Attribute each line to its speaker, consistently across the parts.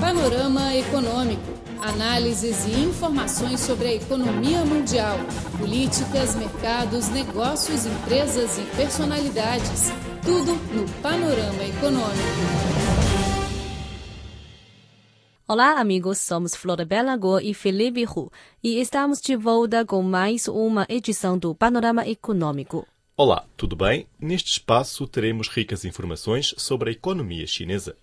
Speaker 1: Panorama Econômico. Análises e informações sobre a economia mundial, políticas, mercados, negócios, empresas e personalidades. Tudo no Panorama Econômico.
Speaker 2: Olá, amigos. Somos Floribela Go e Felipe Hu e estamos de volta com mais uma edição do Panorama Econômico.
Speaker 3: Olá, tudo bem? Neste espaço teremos ricas informações sobre a economia chinesa.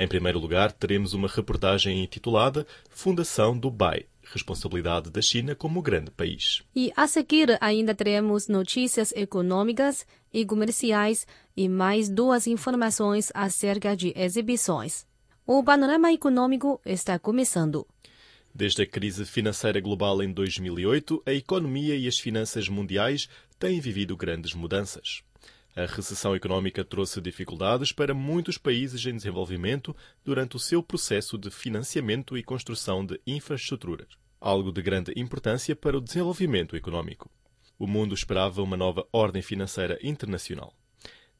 Speaker 3: Em primeiro lugar, teremos uma reportagem intitulada Fundação Dubai responsabilidade da China como grande país.
Speaker 2: E a seguir ainda teremos notícias econômicas e comerciais e mais duas informações acerca de exibições. O panorama econômico está começando.
Speaker 3: Desde a crise financeira global em 2008, a economia e as finanças mundiais têm vivido grandes mudanças. A recessão económica trouxe dificuldades para muitos países em desenvolvimento durante o seu processo de financiamento e construção de infraestruturas, algo de grande importância para o desenvolvimento económico. O mundo esperava uma nova ordem financeira internacional.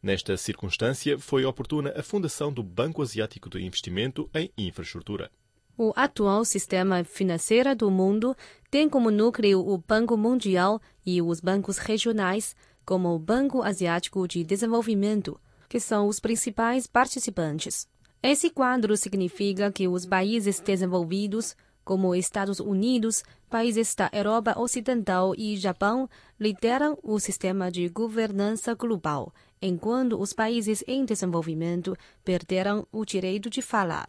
Speaker 3: Nesta circunstância, foi oportuna a fundação do Banco Asiático de Investimento em Infraestrutura.
Speaker 2: O atual sistema financeiro do mundo tem como núcleo o Banco Mundial e os bancos regionais, como o Banco Asiático de Desenvolvimento, que são os principais participantes. Esse quadro significa que os países desenvolvidos, como Estados Unidos, países da Europa Ocidental e Japão, lideram o sistema de governança global, enquanto os países em desenvolvimento perderam o direito de falar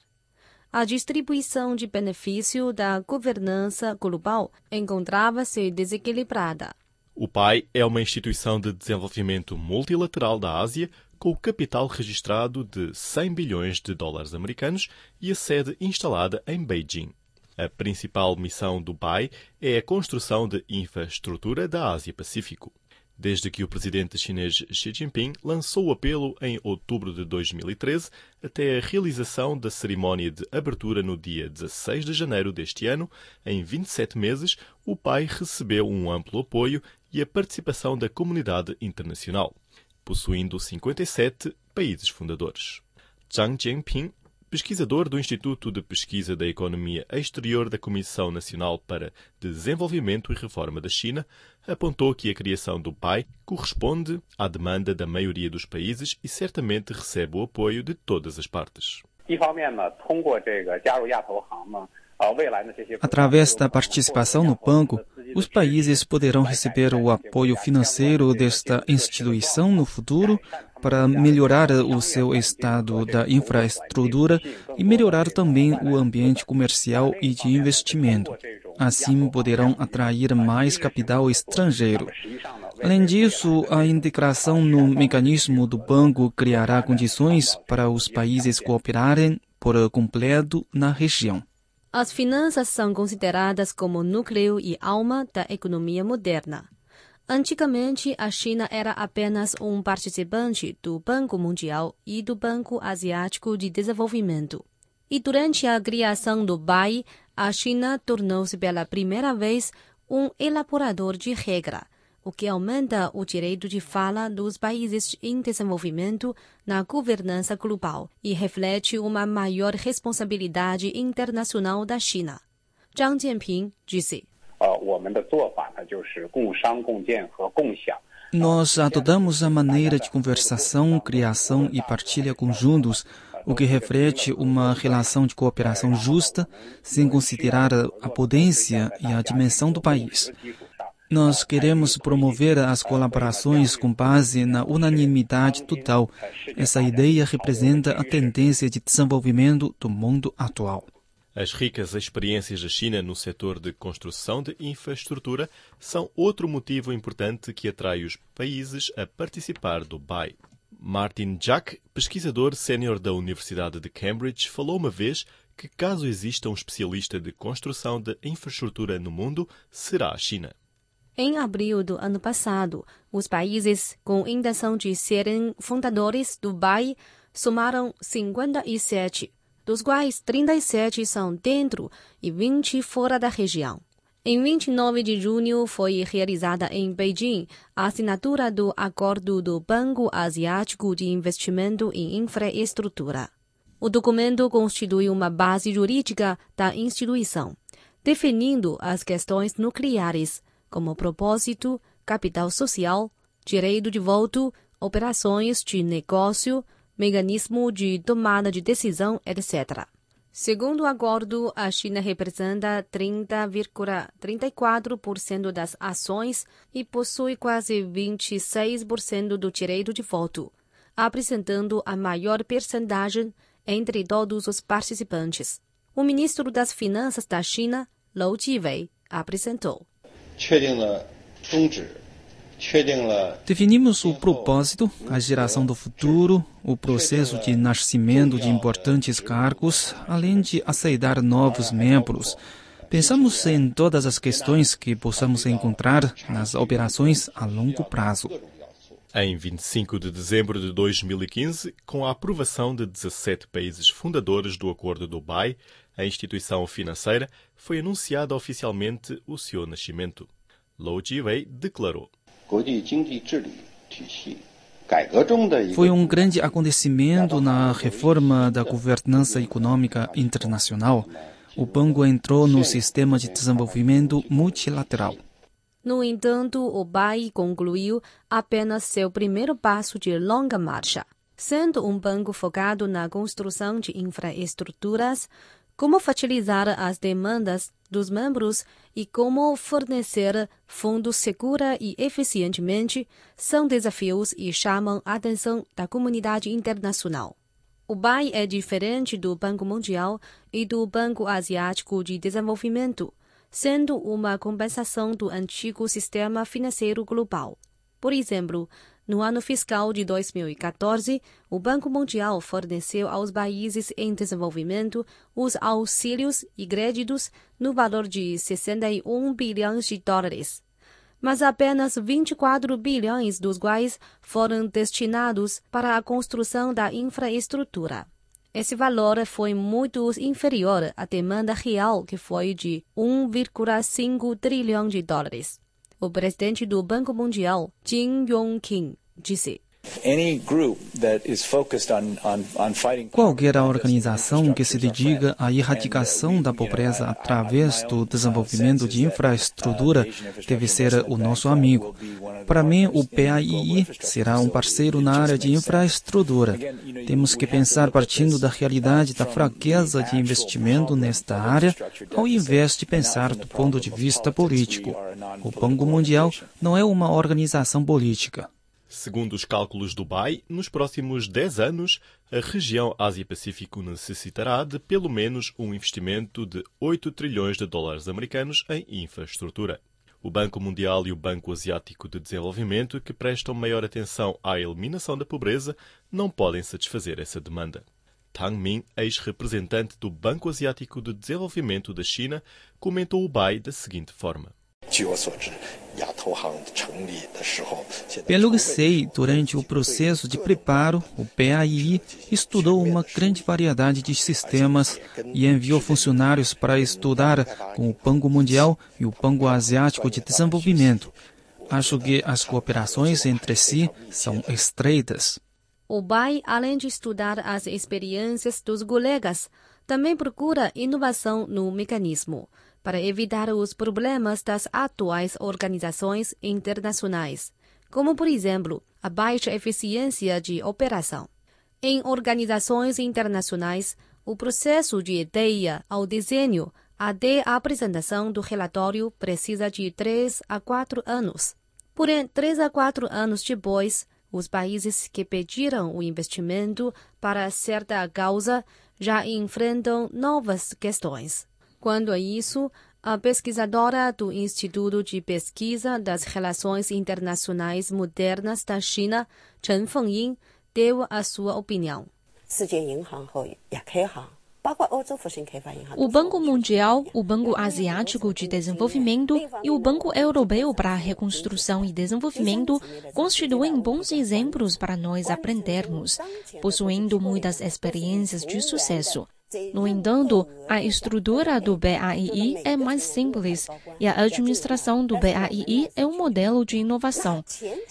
Speaker 2: a distribuição de benefício da governança global encontrava-se desequilibrada.
Speaker 3: O PAI é uma instituição de desenvolvimento multilateral da Ásia com o capital registrado de 100 bilhões de dólares americanos e a sede instalada em Beijing. A principal missão do PAI é a construção de infraestrutura da Ásia-Pacífico desde que o presidente chinês Xi Jinping lançou o apelo em outubro de 2013 até a realização da cerimónia de abertura no dia 16 de janeiro deste ano, em 27 meses, o pai recebeu um amplo apoio e a participação da comunidade internacional, possuindo 57 países fundadores. Zhang Jianping pesquisador do Instituto de Pesquisa da Economia Exterior da Comissão Nacional para Desenvolvimento e Reforma da China, apontou que a criação do PAI corresponde à demanda da maioria dos países e certamente recebe o apoio de todas as partes.
Speaker 4: Através da participação no banco, os países poderão receber o apoio financeiro desta instituição no futuro para melhorar o seu estado da infraestrutura e melhorar também o ambiente comercial e de investimento. Assim, poderão atrair mais capital estrangeiro. Além disso, a integração no mecanismo do banco criará condições para os países cooperarem por completo na região.
Speaker 2: As finanças são consideradas como núcleo e alma da economia moderna. Antigamente, a China era apenas um participante do Banco Mundial e do Banco Asiático de Desenvolvimento. E durante a criação do BAI, a China tornou-se pela primeira vez um elaborador de regra, o que aumenta o direito de fala dos países em desenvolvimento na governança global e reflete uma maior responsabilidade internacional da China. Zhang Jianping disse.
Speaker 4: Nós adotamos a maneira de conversação, criação e partilha conjuntos, o que reflete uma relação de cooperação justa, sem considerar a potência e a dimensão do país. Nós queremos promover as colaborações com base na unanimidade total. Essa ideia representa a tendência de desenvolvimento do mundo atual.
Speaker 3: As ricas experiências da China no setor de construção de infraestrutura são outro motivo importante que atrai os países a participar do BAI. Martin Jack, pesquisador sénior da Universidade de Cambridge, falou uma vez que caso exista um especialista de construção de infraestrutura no mundo, será a China.
Speaker 2: Em abril do ano passado, os países com intenção de serem fundadores do BAI somaram 57 dos quais 37 são dentro e 20 fora da região. Em 29 de junho foi realizada em Beijing a assinatura do Acordo do Banco Asiático de Investimento em Infraestrutura. O documento constitui uma base jurídica da instituição, definindo as questões nucleares, como propósito, capital social, direito de voto, operações de negócio, mecanismo de tomada de decisão, etc. Segundo o acordo, a China representa 30,34% das ações e possui quase 26% do direito de voto, apresentando a maior percentagem entre todos os participantes. O ministro das Finanças da China, Lou Jiwei, apresentou.
Speaker 4: Definimos o propósito, a geração do futuro, o processo de nascimento de importantes cargos, além de aceitar novos membros. Pensamos em todas as questões que possamos encontrar nas operações a longo prazo.
Speaker 3: Em 25 de dezembro de 2015, com a aprovação de 17 países fundadores do Acordo do Dubai, a instituição financeira, foi anunciado oficialmente o seu nascimento. Lou Jiwei declarou.
Speaker 4: Foi um grande acontecimento na reforma da governança econômica internacional. O Banco entrou no sistema de desenvolvimento multilateral.
Speaker 2: No entanto, o BAI concluiu apenas seu primeiro passo de longa marcha. Sendo um banco focado na construção de infraestruturas, como facilitar as demandas dos membros e como fornecer fundos segura e eficientemente são desafios e chamam a atenção da comunidade internacional. O BAI é diferente do Banco Mundial e do Banco Asiático de Desenvolvimento, sendo uma compensação do antigo sistema financeiro global. Por exemplo, no ano fiscal de 2014, o Banco Mundial forneceu aos países em desenvolvimento os auxílios e créditos no valor de 61 bilhões de dólares. Mas apenas 24 bilhões dos quais foram destinados para a construção da infraestrutura. Esse valor foi muito inferior à demanda real, que foi de 1,5 trilhão de dólares. O presidente do Banco Mundial, Jin Yong-kim, disse.
Speaker 4: Qualquer organização que se dedica à erradicação da pobreza através do desenvolvimento de infraestrutura deve ser o nosso amigo. Para mim, o PAII será um parceiro na área de infraestrutura. Temos que pensar partindo da realidade da fraqueza de investimento nesta área, ao invés de pensar do ponto de vista político. O Banco Mundial não é uma organização política.
Speaker 3: Segundo os cálculos do BAI, nos próximos 10 anos, a região Ásia-Pacífico necessitará de pelo menos um investimento de 8 trilhões de dólares americanos em infraestrutura. O Banco Mundial e o Banco Asiático de Desenvolvimento, que prestam maior atenção à eliminação da pobreza, não podem satisfazer essa demanda. Tang Min, ex-representante do Banco Asiático de Desenvolvimento da China, comentou o BAI da seguinte forma.
Speaker 4: Pelo que sei, durante o processo de preparo, o PAI estudou uma grande variedade de sistemas e enviou funcionários para estudar com o Banco Mundial e o Banco Asiático de Desenvolvimento. Acho que as cooperações entre si são estreitas.
Speaker 2: O BAI, além de estudar as experiências dos colegas, também procura inovação no mecanismo para evitar os problemas das atuais organizações internacionais, como, por exemplo, a baixa eficiência de operação. Em organizações internacionais, o processo de ideia ao desenho até a apresentação do relatório precisa de 3 a 4 anos. Porém, 3 a 4 anos depois, os países que pediram o investimento para certa causa já enfrentam novas questões. Quanto a isso, a pesquisadora do Instituto de Pesquisa das Relações Internacionais Modernas da China, Chen Fengying, deu a sua opinião.
Speaker 5: O Banco Mundial, o Banco Asiático de Desenvolvimento e o Banco Europeu para a Reconstrução e Desenvolvimento constituem bons exemplos para nós aprendermos, possuindo muitas experiências de sucesso. No entanto, a estrutura do BAII é mais simples e a administração do BAII é um modelo de inovação.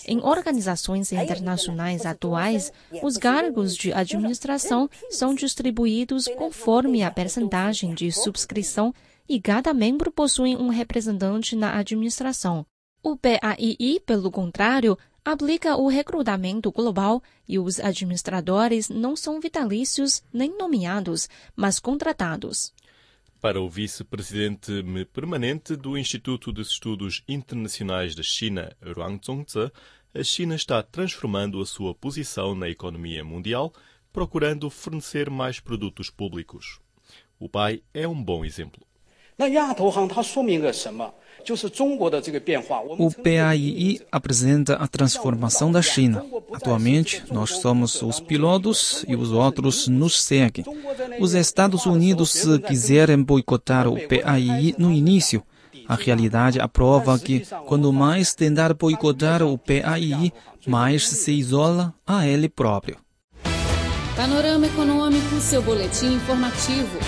Speaker 5: Em organizações internacionais atuais, os cargos de administração são distribuídos conforme a percentagem de subscrição e cada membro possui um representante na administração. O BAII, pelo contrário, aplica o recrutamento global e os administradores não são vitalícios nem nomeados, mas contratados.
Speaker 3: Para o vice-presidente permanente do Instituto de Estudos Internacionais da China, Ruang Zongze, a China está transformando a sua posição na economia mundial, procurando fornecer mais produtos públicos. O pai é um bom exemplo.
Speaker 4: O PAII apresenta a transformação da China. Atualmente, nós somos os pilotos e os outros nos seguem. Os Estados Unidos quiserem boicotar o PAII no início. A realidade aprova que, quando mais tentar boicotar o PAII, mais se isola a ele próprio.
Speaker 1: Panorama Econômico, seu boletim informativo.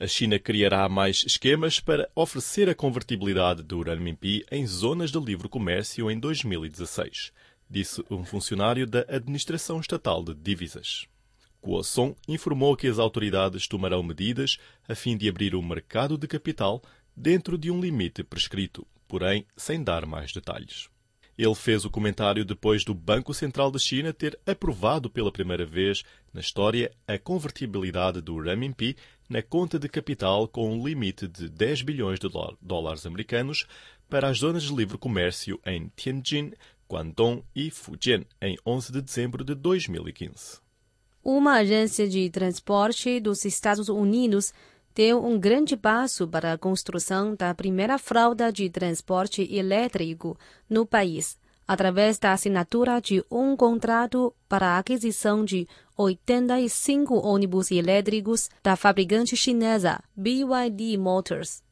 Speaker 3: A China criará mais esquemas para oferecer a convertibilidade do renminbi em zonas de livre comércio em 2016, disse um funcionário da Administração Estatal de Divisas. Kuo Song informou que as autoridades tomarão medidas a fim de abrir o mercado de capital dentro de um limite prescrito, porém sem dar mais detalhes. Ele fez o comentário depois do Banco Central da China ter aprovado pela primeira vez na história a convertibilidade do renminbi na conta de capital com um limite de 10 bilhões de dólares americanos para as zonas de livre comércio em Tianjin, Guangdong e Fujian em 11 de dezembro de 2015.
Speaker 2: Uma agência de transporte dos Estados Unidos deu um grande passo para a construção da primeira fraude de transporte elétrico no país, através da assinatura de um contrato para a aquisição de 85 ônibus elétricos da fabricante chinesa BYD Motors.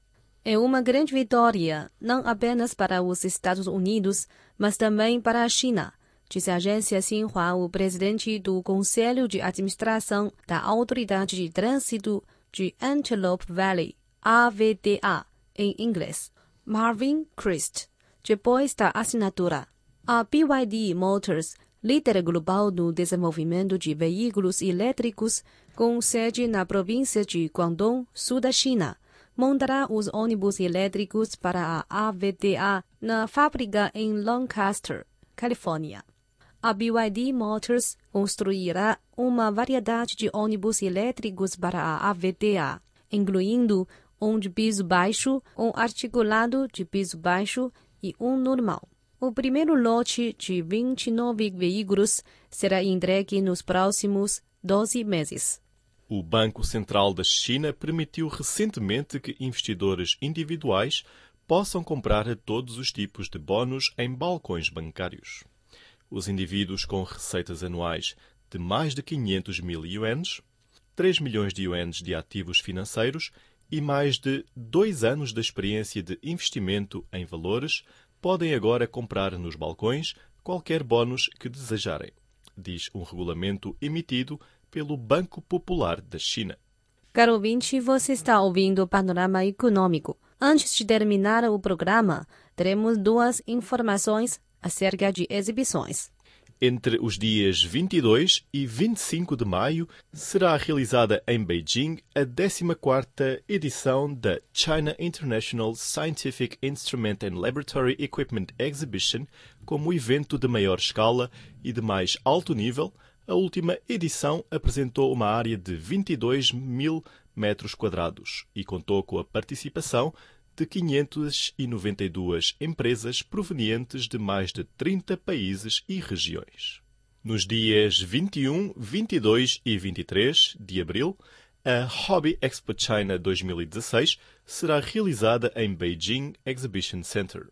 Speaker 2: É uma grande vitória, não apenas para os Estados Unidos, mas também para a China, disse a agência Xinhua o presidente do Conselho de Administração da Autoridade de Trânsito de Antelope Valley, AVDA, em inglês, Marvin Christ, depois da assinatura. A BYD Motors, líder global no desenvolvimento de veículos elétricos, com sede na província de Guangdong, sul da China, montará os ônibus elétricos para a AVDA na fábrica em Lancaster, Califórnia. A BYD Motors construirá uma variedade de ônibus elétricos para a AVDA, incluindo um de piso baixo, um articulado de piso baixo e um normal. O primeiro lote de 29 veículos será entregue nos próximos 12 meses.
Speaker 3: O Banco Central da China permitiu recentemente que investidores individuais possam comprar todos os tipos de bônus em balcões bancários. Os indivíduos com receitas anuais de mais de 500 mil ienes, 3 milhões de ienes de ativos financeiros e mais de dois anos de experiência de investimento em valores podem agora comprar nos balcões qualquer bónus que desejarem, diz um regulamento emitido pelo Banco Popular da China.
Speaker 2: Caro ouvinte, você está ouvindo o Panorama Econômico. Antes de terminar o programa, teremos duas informações acerca de exibições.
Speaker 3: Entre os dias 22 e 25 de maio será realizada em Beijing a 14ª edição da China International Scientific Instrument and Laboratory Equipment Exhibition, como evento de maior escala e de mais alto nível. A última edição apresentou uma área de 22 mil metros quadrados e contou com a participação de 592 empresas provenientes de mais de 30 países e regiões. Nos dias 21, 22 e 23 de abril, a Hobby Expo China 2016 será realizada em Beijing Exhibition Center.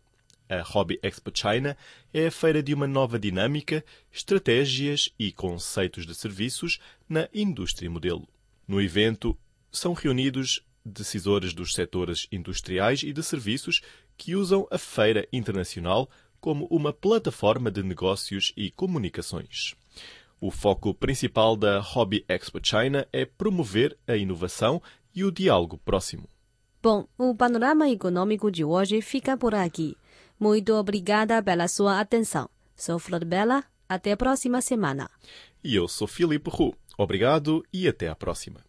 Speaker 3: A Hobby Expo China é a feira de uma nova dinâmica, estratégias e conceitos de serviços na indústria modelo. No evento são reunidos decisores dos setores industriais e de serviços que usam a Feira Internacional como uma plataforma de negócios e comunicações. O foco principal da Hobby Expo China é promover a inovação e o diálogo próximo.
Speaker 2: Bom, o panorama econômico de hoje fica por aqui. Muito obrigada pela sua atenção. Sou Flor Bela. Até a próxima semana.
Speaker 3: E eu sou Filipe Hu. Obrigado e até a próxima.